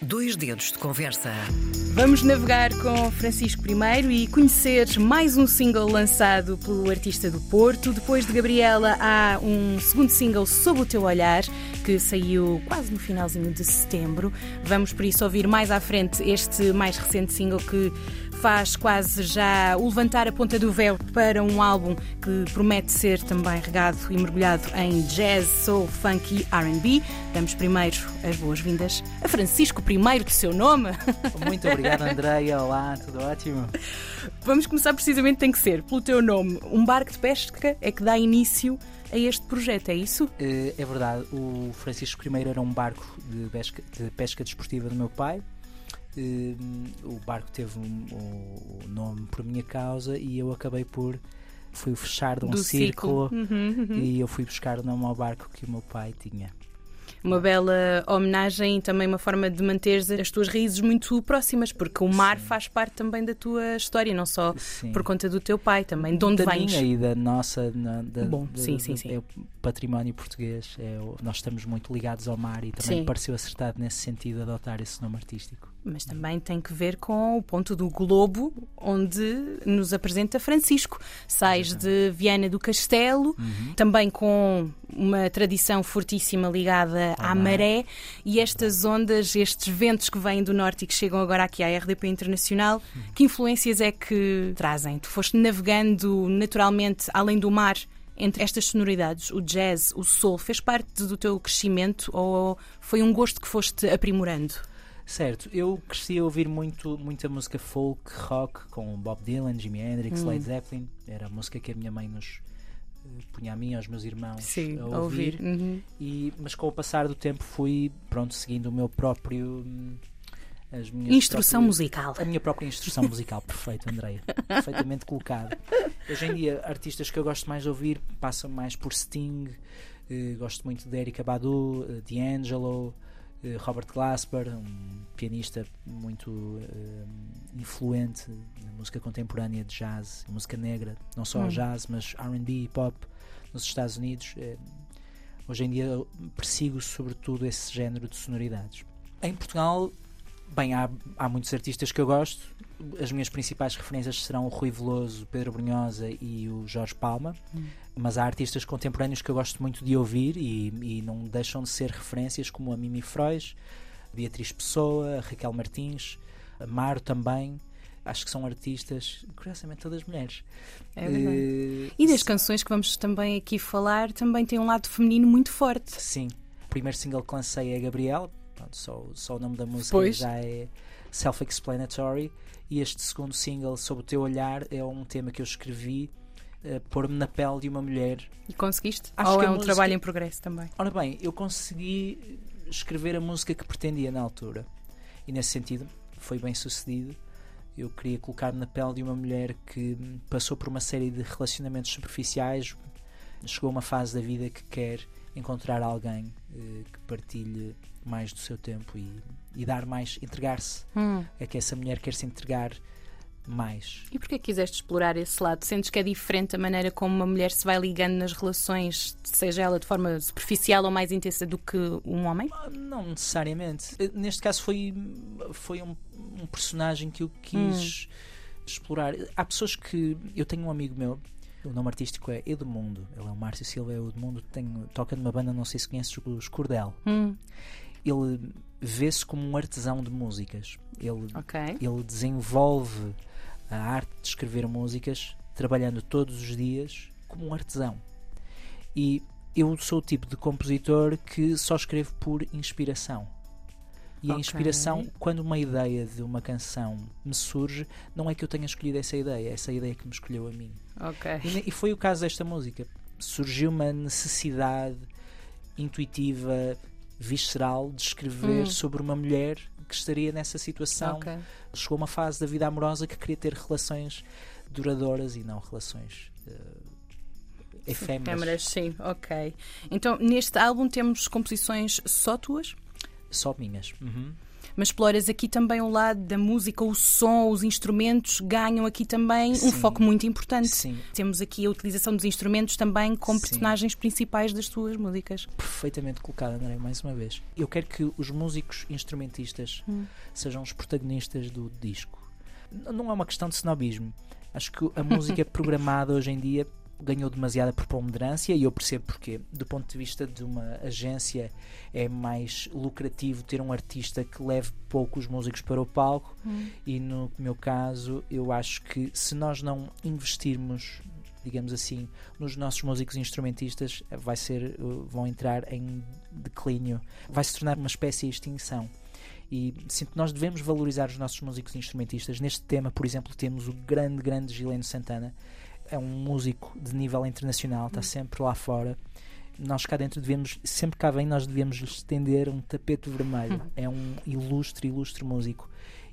Dois dedos de conversa. Vamos navegar com Francisco I e conhecer mais um single lançado pelo artista do Porto. Depois de Gabriela, há um segundo single Sob o Teu Olhar, que saiu quase no finalzinho de setembro. Vamos por isso ouvir mais à frente este mais recente single que faz quase já o levantar a ponta do véu para um álbum que promete ser também regado e mergulhado em jazz, soul, funk e R&B. Damos primeiro as boas-vindas a Francisco I, do seu nome. Muito obrigado, Andreia. Olá, tudo ótimo? Vamos começar precisamente, tem que ser, pelo teu nome. Um barco de pesca é que dá início a este projeto, é isso? É verdade. O Francisco I era um barco de pesca, de pesca desportiva do meu pai o barco teve um, o nome por minha causa e eu acabei por fui fechar de um Do círculo, círculo. Uhum, uhum. e eu fui buscar o nome ao barco que o meu pai tinha. Uma bela homenagem e também uma forma de manter as tuas raízes muito próximas, porque o mar Sim. faz parte também da tua história, não só Sim. por conta do teu pai, também de onde da vens. minha e da nossa na- da, Bom, da- sim, sim, sim. é o património português é o- nós estamos muito ligados ao mar e também Sim. me pareceu acertado nesse sentido adotar esse nome artístico Mas também tem que ver com o ponto do globo onde nos apresenta Francisco. Sais de Viana do Castelo, Uhum. também com uma tradição fortíssima ligada à maré e estas ondas, estes ventos que vêm do norte e que chegam agora aqui à RDP Internacional, Uhum. que influências é que trazem? Tu foste navegando naturalmente além do mar entre estas sonoridades, o jazz, o soul, fez parte do teu crescimento ou foi um gosto que foste aprimorando? Certo, eu cresci a ouvir muito, muita música folk, rock, com Bob Dylan, Jimi Hendrix, Hum. Led Zeppelin. Era a música que a minha mãe nos eh, punha a mim e aos meus irmãos Sim, a ouvir. ouvir. Uhum. E, mas com o passar do tempo fui, pronto, seguindo o meu próprio. hum, Instrução próprias- musical. A minha própria instrução musical, perfeito, Andreia. Perfeitamente colocado. Hoje em dia, artistas que eu gosto mais de ouvir passam mais por Sting, eh, gosto muito de Erika Badu, eh, D'Angelo, Robert Glasper, um pianista muito eh, influente na música contemporânea de jazz, música negra, não só Hum. jazz, mas RB e pop nos Estados Unidos. Eh, hoje em dia persigo sobretudo esse género de sonoridades. Em Portugal, bem, há, há muitos artistas que eu gosto. As minhas principais referências serão o Rui Veloso, Pedro Brunhosa e o Jorge Palma. Hum. Mas há artistas contemporâneos que eu gosto muito de ouvir e, e não deixam de ser referências como a Mimi Frois, Beatriz Pessoa, Raquel Martins, Maro também. Acho que são artistas, curiosamente, todas mulheres. É verdade. Eh, E das canções que vamos também aqui falar, também tem um lado feminino muito forte. Sim. O primeiro single que lancei é Gabriel. Pronto, só, só o nome da música Pois. já é self-explanatory. E este segundo single, Sob o Teu Olhar, é um tema que eu escrevi eh, pôr-me na pele de uma mulher. E conseguiste? Acho Ou que é um música- trabalho em progresso também? Ora bem, eu consegui escrever a música que pretendia na altura. E nesse sentido foi bem sucedido. Eu queria colocar-me na pele de uma mulher que passou por uma série de relacionamentos superficiais, chegou a uma fase da vida que quer encontrar alguém eh, que partilhe mais do seu tempo e, e dar mais, entregar-se. Hum. É que essa mulher quer se entregar mais. E porquê quiseste explorar esse lado? Sentes que é diferente a maneira como uma mulher se vai ligando nas relações, seja ela de forma superficial ou mais intensa do que um homem? Ah, Não necessariamente. Eh, Neste caso foi, foi um, um personagem que eu quis explorar. Há pessoas que. Eu tenho um amigo meu, o nome artístico é Edmundo. Ele é o Márcio Silva é o Edmundo, tem, toca numa banda, não sei se conheces, os Cordel. Hum. Ele vê-se como um artesão de músicas. Ele, Ok. ele desenvolve a arte de escrever músicas trabalhando todos os dias como um artesão. E eu sou o tipo de compositor que só escrevo por inspiração. E a Ok. inspiração, quando uma ideia de uma canção me surge, não é que eu tenha escolhido essa ideia, é essa ideia que me escolheu a mim. Ok. E, e foi o caso desta música. Surgiu uma necessidade intuitiva, visceral, de escrever Hum. sobre uma mulher que estaria nessa situação. Ok. Chegou uma fase da vida amorosa que queria ter relações duradouras e não relações eh, efêmeras. Câmaras, sim, ok. Então, neste álbum temos composições só tuas? Só minhas. Uhum. Mas exploras aqui também o lado da música, o som, os instrumentos ganham aqui também Sim. um foco muito importante. Sim. Temos aqui a utilização dos instrumentos também como personagens principais das tuas músicas. Perfeitamente colocado, André, mais uma vez. Eu quero que os músicos instrumentistas Hum. sejam os protagonistas do disco. Não é uma questão de snobismo. Acho que a música programada hoje em dia ganhou demasiada preponderância e eu percebo porquê. Do ponto de vista de uma agência, é mais lucrativo ter um artista que leve poucos músicos para o palco e no meu caso, eu acho que se nós não investirmos, digamos assim, nos nossos músicos instrumentistas, vai ser, uh, vão entrar em declínio, vai se tornar uma espécie de extinção. E sinto que nós devemos valorizar os nossos músicos instrumentistas. Neste tema, por exemplo, temos o grande, grande Gileno Santana. É um músico de nível internacional, está sempre lá fora. Nós cá dentro devemos, sempre cá vem, nós devemos estender um tapete vermelho. É um ilustre, ilustre músico.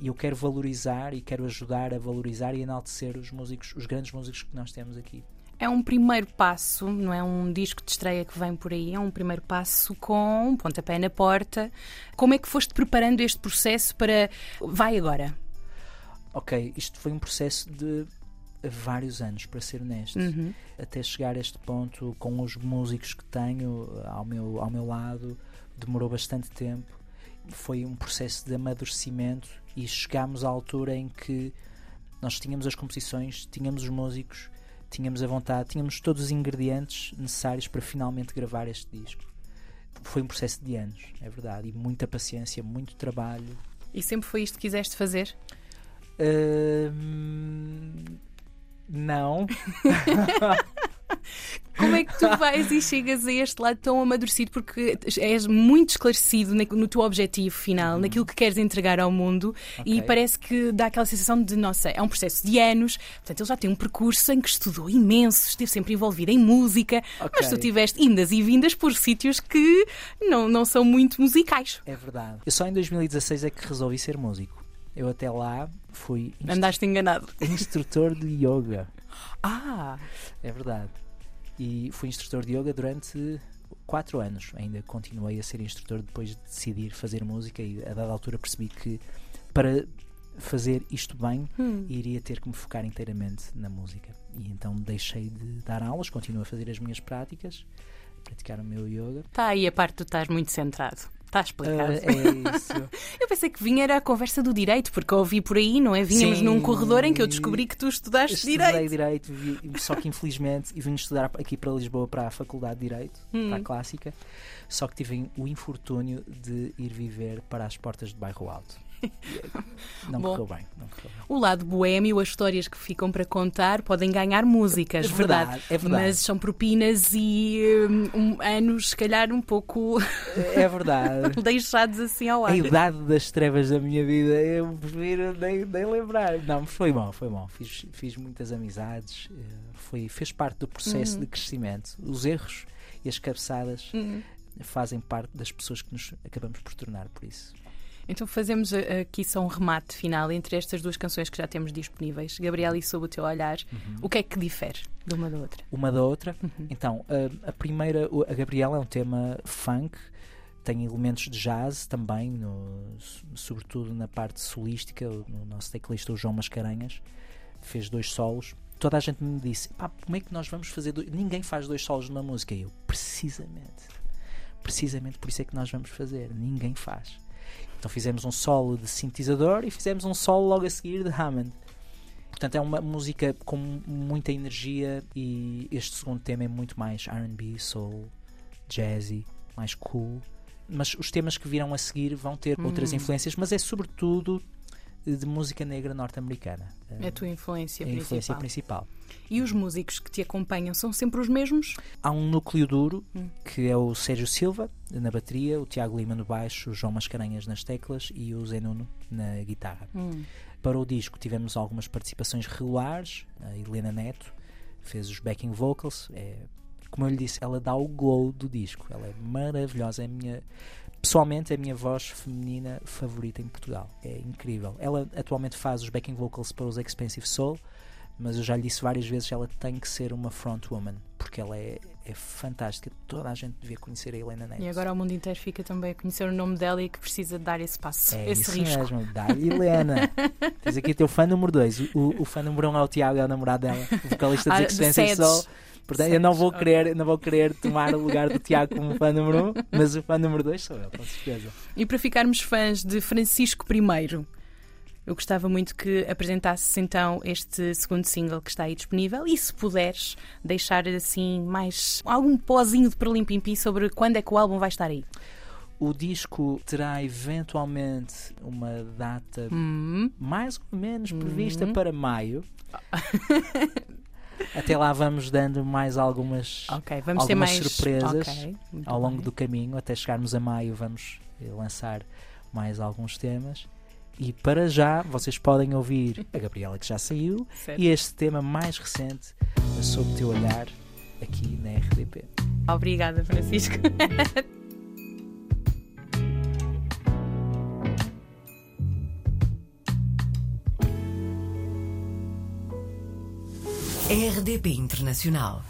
E eu quero valorizar e quero ajudar a valorizar e enaltecer os músicos, os grandes músicos que nós temos aqui. É um primeiro passo, não é um disco de estreia que vem por aí, é um primeiro passo com um pontapé na porta. Como é que foste preparando este processo para. Vai agora? Ok, isto foi um processo de vários anos, para ser honesto. Uhum. Até chegar a este ponto, com os músicos que tenho ao meu, ao meu lado, demorou bastante tempo. Foi um processo de amadurecimento e chegámos à altura em que nós tínhamos as composições, tínhamos os músicos, tínhamos a vontade, tínhamos todos os ingredientes necessários para finalmente gravar este disco. Foi um processo de anos, é verdade, e muita paciência, muito trabalho. E sempre foi isto que quiseste fazer? Não, Como é que tu vais e chegas a este lado tão amadurecido? Porque és muito esclarecido no teu objetivo final, naquilo que queres entregar ao mundo, e Ok. parece que dá aquela sensação de, nossa, é um processo de anos, portanto, ele já tem um percurso em que estudou imenso, esteve sempre envolvido em música, mas tu tiveste indas e vindas por sítios que não, não são muito musicais. É verdade. Eu só em 2016 é que resolvi ser músico. Eu até lá fui Andaste enganado. instrutor de yoga. Ah! É verdade. E fui instrutor de yoga durante quatro anos. Ainda continuei a ser instrutor depois de decidir fazer música e a dada altura percebi que para fazer isto bem Hum. iria ter que me focar inteiramente na música. E então deixei de dar aulas, continuo a fazer as minhas práticas, praticar o meu yoga. Está aí a parte tu estás muito centrado. Está explicado. Ah, é isso. Eu pensei que vinha era a conversa do direito, porque eu ouvi por aí, não é? Vínhamos Sim. num corredor em que eu descobri que tu estudaste Estudei direito. direito, vi- só que infelizmente e vim estudar aqui para Lisboa para a Faculdade de Direito, Hum. para a Clássica, só que tive o infortúnio de ir viver para as portas de Bairro Alto. Não Bom. correu bem, não correu bem. O lado boémio, as histórias que ficam para contar, podem ganhar músicas, É verdade, é verdade. Mas são propinas e hum, um, anos, se calhar, um pouco É verdade. deixados assim ao ar. A idade das trevas da minha vida, eu prefiro nem, nem lembrar. Não, mas foi bom, foi bom. Fiz, fiz muitas amizades, eh, foi, fez parte do processo Uhum. de crescimento. Os erros e as cabeçadas Hum. fazem parte das pessoas que nos acabamos por tornar, por isso. Então fazemos aqui só um remate final entre estas duas canções que já temos disponíveis, Gabriel e Sob o Teu Olhar. Uhum. O que é que difere de uma da outra? Uma da outra. Uhum. Então, a, a primeira, a Gabriela é um tema funk, tem elementos de jazz também, no- sobretudo na parte solística. O, nosso teclista, o João Mascarenhas, fez dois solos. Toda a gente me disse: pá, como é que nós vamos fazer dois? Ninguém faz dois solos numa música. E eu, precisamente, precisamente por isso é que nós vamos fazer. Ninguém faz. Então fizemos um solo de sintetizador e fizemos um solo logo a seguir de Hammond. Portanto, é uma música com muita energia e este segundo tema é muito mais RB, soul, jazzy, mais cool. Mas os temas que virão a seguir vão ter outras Hum. influências, mas é sobretudo de música negra norte-americana. É a tua influência É a influência principal. principal. E os músicos que te acompanham são sempre os mesmos? Há um núcleo duro, Hum. que é o Sérgio Silva na bateria, o Tiago Lima no baixo, o João Mascarenhas nas teclas e o Zé Nuno na guitarra. Hum. Para o disco tivemos algumas participações regulares. A Helena Neto fez os backing vocals. É, como eu lhe disse, ela dá o glow do disco. Ela é maravilhosa. É a minha, pessoalmente, é a minha voz feminina favorita em Portugal. É incrível. Ela atualmente faz os backing vocals para os Expensive Soul, mas eu já lhe disse várias vezes ela tem que ser uma frontwoman. Porque porque ela é, é fantástica. Toda a gente devia conhecer a Helena Neves. E agora o mundo inteiro fica também a conhecer o nome dela e que precisa dar esse passo, é esse isso risco. mesmo, dá-lhe Helena. Tens aqui o teu fã número 2. O, o, fã número 1 um é o Tiago, é o namorado dela, o vocalista Ah, de de Portanto, eu não vou, querer, não vou querer tomar o lugar do Tiago como fã número 1, um, mas o fã número 2 sou eu, com certeza. E para ficarmos fãs de Francisco I, eu gostava muito que apresentasses então este segundo single que está aí disponível e se puderes deixar assim mais algum pozinho de perlim-pim-pim sobre quando é que o álbum vai estar aí. O disco terá eventualmente uma data Hum, mais ou menos prevista Uhum. para maio. Até lá vamos dando mais algumas ok, vamos ter Algumas mais surpresas Ok, muito ao longo bem. do caminho, até chegarmos a maio, vamos eh, lançar mais alguns temas. E para já, vocês podem ouvir a Gabriela que já saiu Certo. e este tema mais recente, Sob o Teu Olhar, aqui na RDP. Obrigada, Francisco. RDP Internacional.